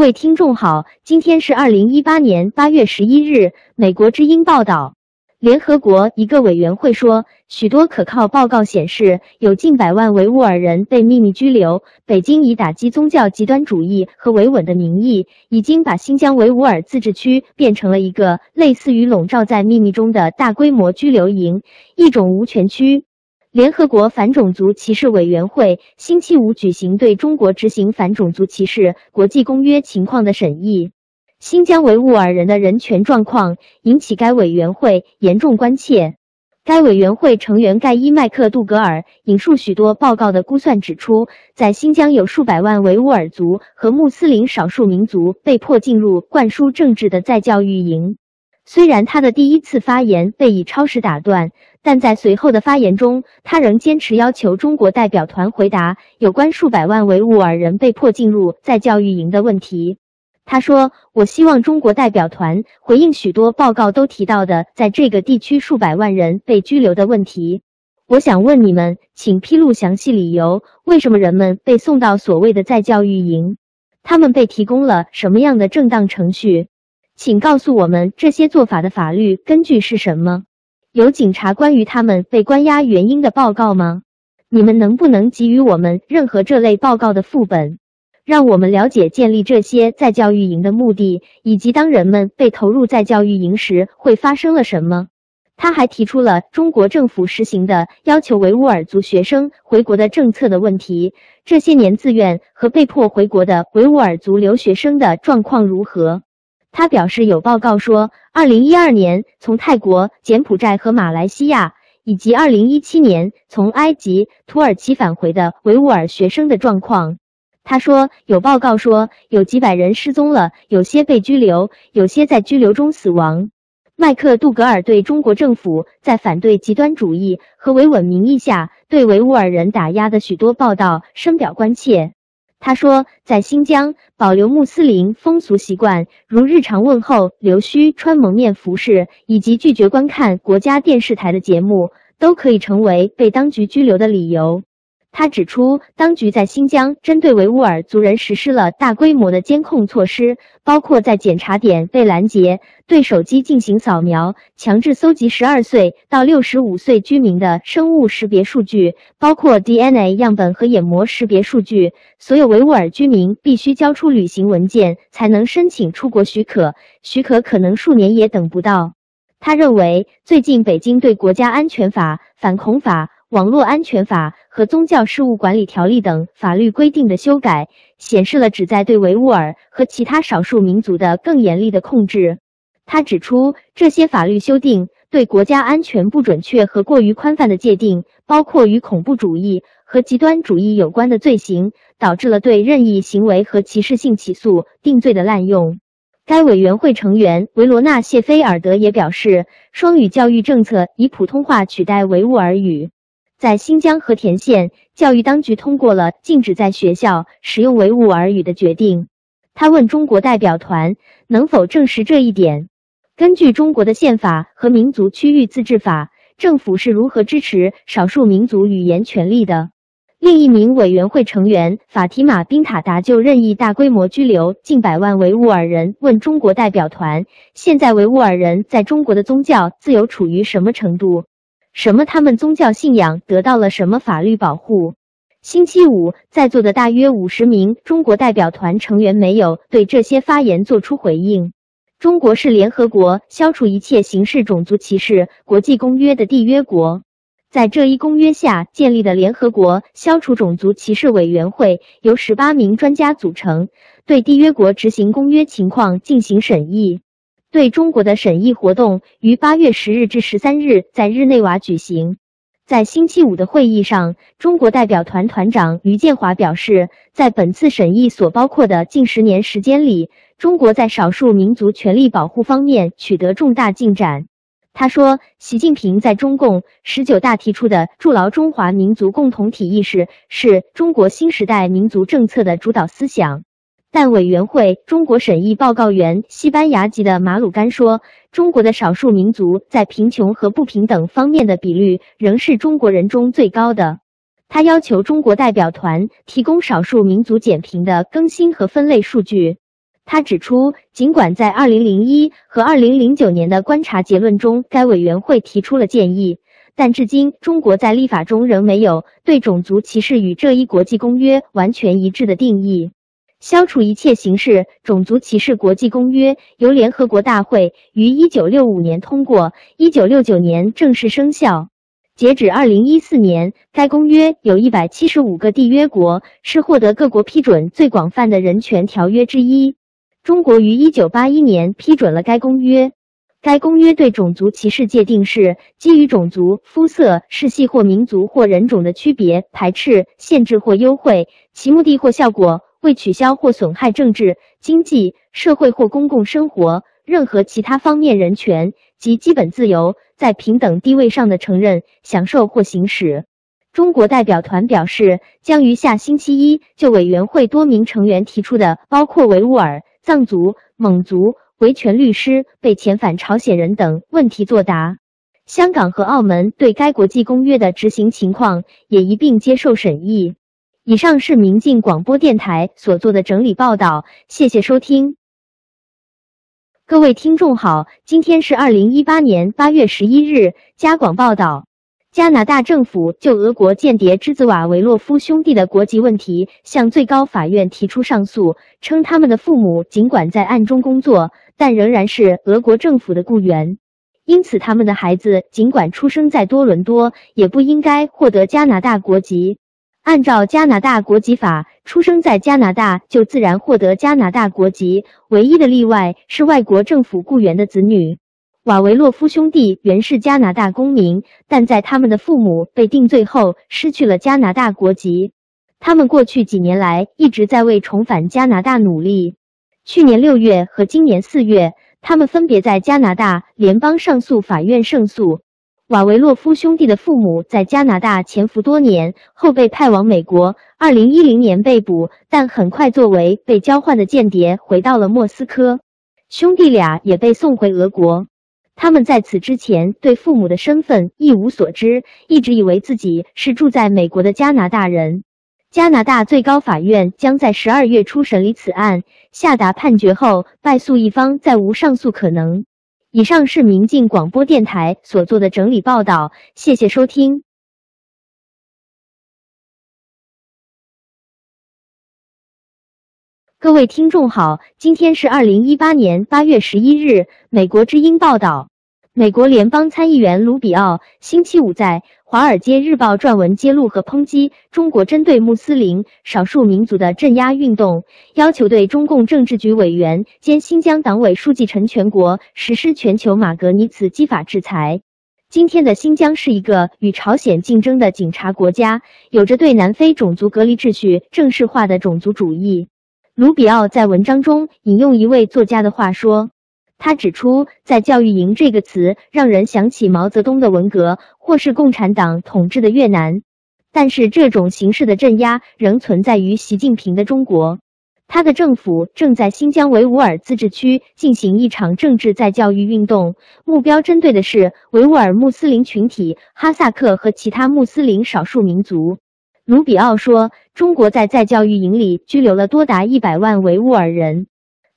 各位听众好，今天是二零一八年八月十一日。美国之音报道，联合国一个委员会说，许多可靠报告显示，有近百万维吾尔人被秘密拘留。北京以打击宗教极端主义和维稳的名义，已经把新疆维吾尔自治区变成了一个类似于笼罩在秘密中的大规模拘留营，一种无权区。联合国反种族歧视委员会星期五举行对中国执行反种族歧视国际公约情况的审议。新疆维吾尔人的人权状况引起该委员会严重关切。该委员会成员盖伊·麦克杜格尔引述许多报告的估算指出，在新疆有数百万维吾尔族和穆斯林少数民族被迫进入灌输政治的再教育营。虽然他的第一次发言被以超时打断，但在随后的发言中，他仍坚持要求中国代表团回答有关数百万维吾尔人被迫进入再教育营的问题。他说：“我希望中国代表团回应许多报告都提到的在这个地区数百万人被拘留的问题。我想问你们，请披露详细理由，为什么人们被送到所谓的再教育营？他们被提供了什么样的正当程序？”请告诉我们这些做法的法律根据是什么？有警察关于他们被关押原因的报告吗？你们能不能给予我们任何这类报告的副本，让我们了解建立这些再教育营的目的，以及当人们被投入再教育营时会发生了什么？他还提出了中国政府实行的要求维吾尔族学生回国的政策的问题。这些年自愿和被迫回国的维吾尔族留学生的状况如何？他表示，有报告说，二零一二年从泰国、柬埔寨和马来西亚，以及二零一七年从埃及、土耳其返回的维吾尔学生的状况。他说，有报告说，有几百人失踪了，有些被拘留，有些在拘留中死亡。麦克杜格尔对中国政府在反对极端主义和维稳名义下对维吾尔人打压的许多报道深表关切。他说，在新疆，保留穆斯林风俗习惯，如日常问候、留须、穿蒙面服饰，以及拒绝观看国家电视台的节目，都可以成为被当局拘留的理由。他指出，当局在新疆针对维吾尔族人实施了大规模的监控措施，包括在检查点被拦截、对手机进行扫描、强制搜集十二岁到六十五岁居民的生物识别数据，包括 DNA 样本和眼膜识别数据。所有维吾尔居民必须交出旅行文件才能申请出国许可，许可可能数年也等不到。他认为，最近北京对国家安全法、反恐法。网络安全法和宗教事务管理条例等法律规定的修改，显示了旨在对维吾尔和其他少数民族的更严厉的控制。他指出，这些法律修订对国家安全不准确和过于宽泛的界定，包括与恐怖主义和极端主义有关的罪行，导致了对任意行为和歧视性起诉定罪的滥用。该委员会成员维罗纳谢菲尔德也表示，双语教育政策以普通话取代维吾尔语。在新疆和田县，教育当局通过了禁止在学校使用维吾尔语的决定。他问中国代表团能否证实这一点。根据中国的宪法和民族区域自治法，政府是如何支持少数民族语言权利的？另一名委员会成员法提玛·宾塔达就任意大规模拘留近百万维吾尔人，问中国代表团：现在维吾尔人在中国的宗教自由处于什么程度？什么？他们宗教信仰得到了什么法律保护？星期五在座的大约五十名中国代表团成员没有对这些发言作出回应。中国是联合国消除一切形式种族歧视国际公约的缔约国，在这一公约下建立的联合国消除种族歧视委员会由十八名专家组成，对缔约国执行公约情况进行审议。对中国的审议活动于八月十日至十三日在日内瓦举行。在星期五的会议上，中国代表团团长于建华表示，在本次审议所包括的近十年时间里，中国在少数民族权利保护方面取得重大进展。他说，习近平在中共十九大提出的筑牢中华民族共同体意识，是中国新时代民族政策的主导思想。但委员会中国审议报告员西班牙籍的马鲁甘说，中国的少数民族在贫穷和不平等方面的比率仍是中国人中最高的。他要求中国代表团提供少数民族减贫的更新和分类数据。他指出，尽管在2001和2009年的观察结论中，该委员会提出了建议，但至今中国在立法中仍没有对种族歧视与这一国际公约完全一致的定义。消除一切形式种族歧视国际公约由联合国大会于1965年通过，1969年正式生效。截止2014年，该公约有一百七十五个缔约国，是获得各国批准最广泛的人权条约之一。中国于1981年批准了该公约。该公约对种族歧视界定是基于种族、肤色、世系或民族或人种的区别、排斥、限制或优惠，其目的或效果为取消或损害政治、经济、社会或公共生活任何其他方面人权及基本自由在平等地位上的承认、享受或行使。中国代表团表示，将于下星期一就委员会多名成员提出的包括维吾尔。藏族、蒙族、维权律师、被遣返朝鲜人等问题作答。香港和澳门对该国际公约的执行情况也一并接受审议。以上是明镜广播电台所做的整理报道，谢谢收听。各位听众好，今天是二零一八年八月十一日，加广报道。加拿大政府就俄国间谍之子瓦维洛夫兄弟的国籍问题向最高法院提出上诉，称他们的父母尽管在暗中工作，但仍然是俄国政府的雇员，因此他们的孩子尽管出生在多伦多，也不应该获得加拿大国籍。按照加拿大国籍法，出生在加拿大就自然获得加拿大国籍，唯一的例外是外国政府雇员的子女。瓦维洛夫兄弟原是加拿大公民，但在他们的父母被定罪后失去了加拿大国籍。他们过去几年来一直在为重返加拿大努力。去年六月和今年四月，他们分别在加拿大联邦上诉法院胜诉。瓦维洛夫兄弟的父母在加拿大潜伏多年后被派往美国，二零一零年被捕，但很快作为被交换的间谍回到了莫斯科。兄弟俩也被送回俄国。他们在此之前对父母的身份一无所知，一直以为自己是住在美国的加拿大人。加拿大最高法院将在十二月初审理此案，下达判决后，败诉一方再无上诉可能。以上是明镜广播电台所做的整理报道，谢谢收听。各位听众好，今天是二零一八年八月十一日，美国之音报道。美国联邦参议员卢比奥星期五在《华尔街日报》撰文揭露和抨击中国针对穆斯林少数民族的镇压运动，要求对中共政治局委员兼新疆党委书记陈全国实施全球马格尼茨基法制裁。今天的新疆是一个与朝鲜竞争的警察国家，有着对南非种族隔离秩序正式化的种族主义。卢比奥在文章中引用一位作家的话说。他指出，在教育营这个词让人想起毛泽东的文革，或是共产党统治的越南。但是，这种形式的镇压仍存在于习近平的中国。他的政府正在新疆维吾尔自治区进行一场政治再教育运动，目标针对的是维吾尔穆斯林群体、哈萨克和其他穆斯林少数民族。卢比奥说，中国在再教育营里拘留了多达一百万维吾尔人。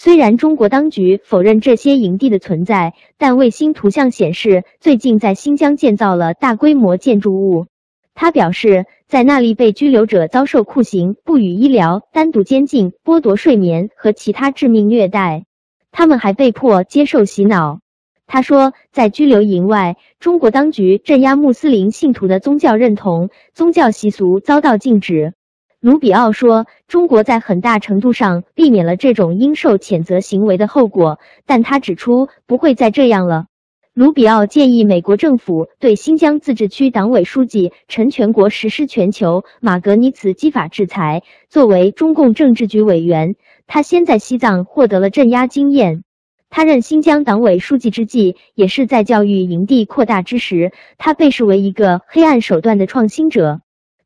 虽然中国当局否认这些营地的存在，但卫星图像显示，最近在新疆建造了大规模建筑物。他表示，在那里被拘留者遭受酷刑、不予医疗、单独监禁、剥夺睡眠和其他致命虐待。他们还被迫接受洗脑。他说，在拘留营外，中国当局镇压穆斯林信徒的宗教认同、宗教习俗遭到禁止。卢比奥说：“中国在很大程度上避免了这种应受谴责行为的后果，但他指出不会再这样了。”卢比奥建议美国政府对新疆自治区党委书记陈全国实施全球马格尼茨基法制裁。作为中共政治局委员，他先在西藏获得了镇压经验。他任新疆党委书记之际，也是在教育营地扩大之时，他被视为一个黑暗手段的创新者。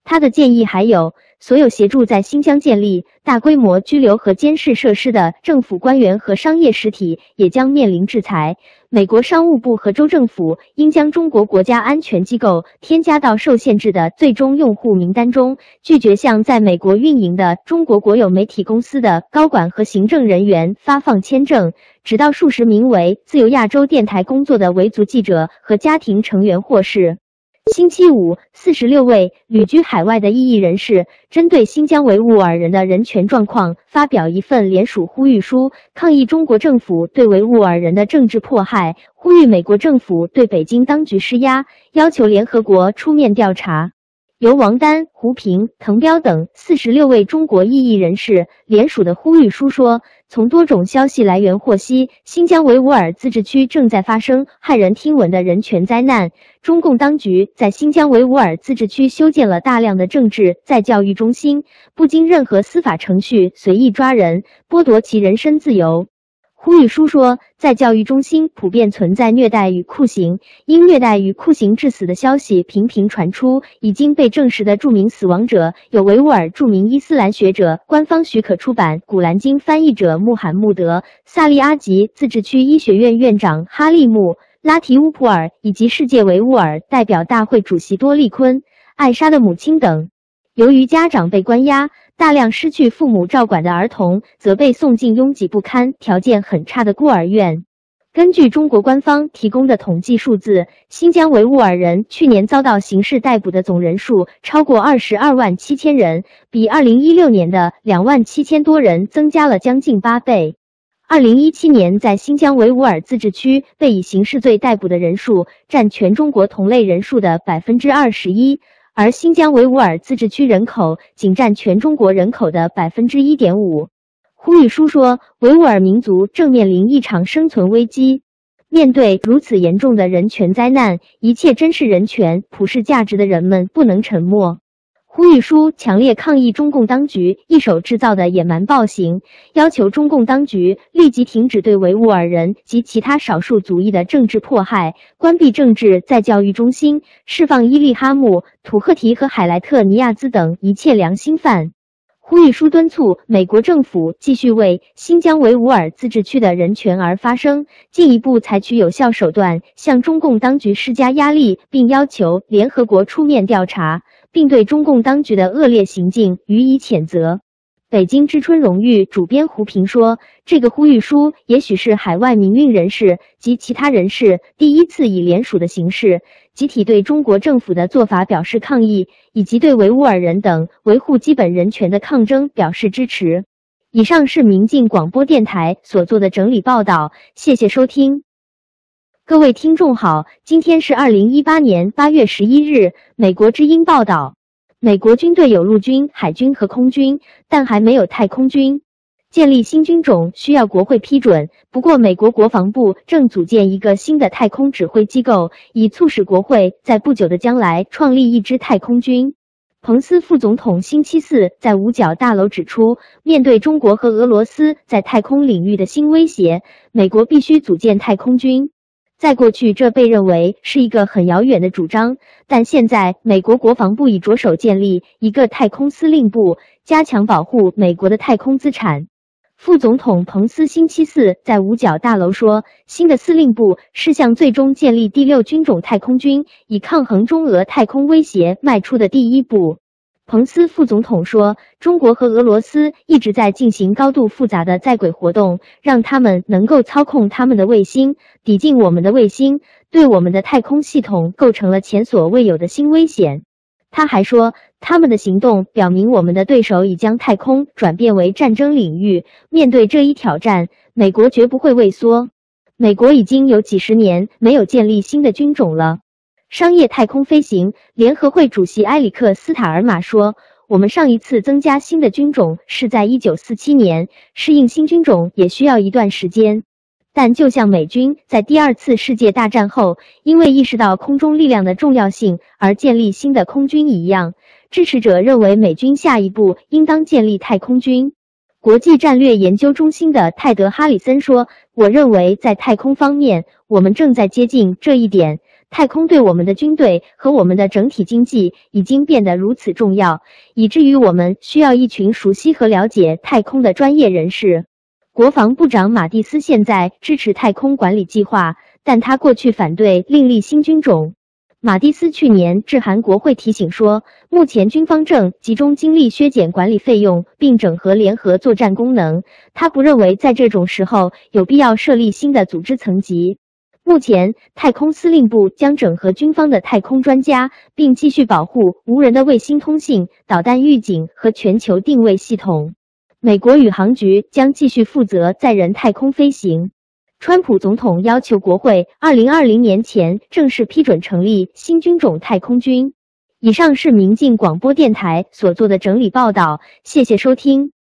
他的建议还有。所有协助在新疆建立大规模拘留和监视设施的政府官员和商业实体也将面临制裁。美国商务部和州政府应将中国国家安全机构添加到受限制的最终用户名单中，拒绝向在美国运营的中国国有媒体公司的高管和行政人员发放签证，直到数十名为自由亚洲电台工作的维族记者和家庭成员获释。星期五，四十六位旅居海外的异议人士针对新疆维吾尔人的人权状况发表一份联署呼吁书，抗议中国政府对维吾尔人的政治迫害，呼吁美国政府对北京当局施压，要求联合国出面调查。由王丹、胡平、滕彪等四十六位中国异议人士联署的呼吁书说，从多种消息来源获悉，新疆维吾尔自治区正在发生骇人听闻的人权灾难。中共当局在新疆维吾尔自治区修建了大量的政治在教育中心，不经任何司法程序随意抓人，剥夺其人身自由。呼吁书说，在教育中心普遍存在虐待与酷刑，因虐待与酷刑致死的消息频频传出。已经被证实的著名死亡者有维吾尔著名伊斯兰学者、官方许可出版《古兰经》翻译者穆罕默德·萨利阿吉自治区医学院院长哈利木·拉提乌普尔，以及世界维吾尔代表大会主席多利坤·艾莎的母亲等。由于家长被关押。大量失去父母照管的儿童则被送进拥挤不堪、条件很差的孤儿院。根据中国官方提供的统计数字，新疆维吾尔人去年遭到刑事逮捕的总人数超过二十二万七千人，比二零一六年的两万七千多人增加了将近八倍。二零一七年，在新疆维吾尔自治区被以刑事罪逮捕的人数占全中国同类人数的百分之二十一。而新疆维吾尔自治区人口仅占全中国人口的百分之一点五。呼吁书说，维吾尔民族正面临一场生存危机。面对如此严重的人权灾难，一切珍视人权、普世价值的人们不能沉默。呼吁书强烈抗议中共当局一手制造的野蛮暴行，要求中共当局立即停止对维吾尔人及其他少数族裔的政治迫害，关闭政治再教育中心，释放伊利哈木、土赫提和海莱特尼亚兹等一切良心犯。呼吁书敦促美国政府继续为新疆维吾尔自治区的人权而发声，进一步采取有效手段向中共当局施加压力，并要求联合国出面调查。并对中共当局的恶劣行径予以谴责。北京之春荣誉主编胡平说：“这个呼吁书也许是海外民运人士及其他人士第一次以联署的形式，集体对中国政府的做法表示抗议，以及对维吾尔人等维护基本人权的抗争表示支持。”以上是民进广播电台所做的整理报道，谢谢收听。各位听众好，今天是二零一八年八月十一日。美国之音报道，美国军队有陆军、海军和空军，但还没有太空军。建立新军种需要国会批准，不过美国国防部正组建一个新的太空指挥机构，以促使国会在不久的将来创立一支太空军。彭斯副总统星期四在五角大楼指出，面对中国和俄罗斯在太空领域的新威胁，美国必须组建太空军。在过去，这被认为是一个很遥远的主张，但现在美国国防部已着手建立一个太空司令部，加强保护美国的太空资产。副总统彭斯星期四在五角大楼说，新的司令部是向最终建立第六军种太空军，以抗衡中俄太空威胁迈出的第一步。彭斯副总统说：“中国和俄罗斯一直在进行高度复杂的在轨活动，让他们能够操控他们的卫星，抵近我们的卫星，对我们的太空系统构成了前所未有的新危险。”他还说：“他们的行动表明，我们的对手已将太空转变为战争领域。面对这一挑战，美国绝不会畏缩。美国已经有几十年没有建立新的军种了。”商业太空飞行联合会主席埃里克斯塔尔马说：“我们上一次增加新的军种是在一九四七年，适应新军种也需要一段时间。但就像美军在第二次世界大战后，因为意识到空中力量的重要性而建立新的空军一样，支持者认为美军下一步应当建立太空军。”国际战略研究中心的泰德·哈里森说：“我认为在太空方面，我们正在接近这一点。”太空对我们的军队和我们的整体经济已经变得如此重要，以至于我们需要一群熟悉和了解太空的专业人士。国防部长马蒂斯现在支持太空管理计划，但他过去反对另立新军种。马蒂斯去年致函国会提醒说，目前军方正集中精力削减管理费用，并整合联合作战功能。他不认为在这种时候有必要设立新的组织层级。目前，太空司令部将整合军方的太空专家，并继续保护无人的卫星通信、导弹预警和全球定位系统。美国宇航局将继续负责载人太空飞行。川普总统要求国会二零二零年前正式批准成立新军种太空军。以上是明镜广播电台所做的整理报道，谢谢收听。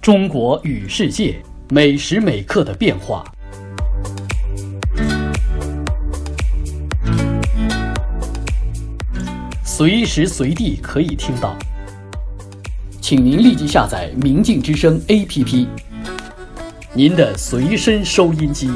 中国与世界每时每刻的变化。随时随地可以听到，请您立即下载“明镜之声 ”APP，您的随身收音机。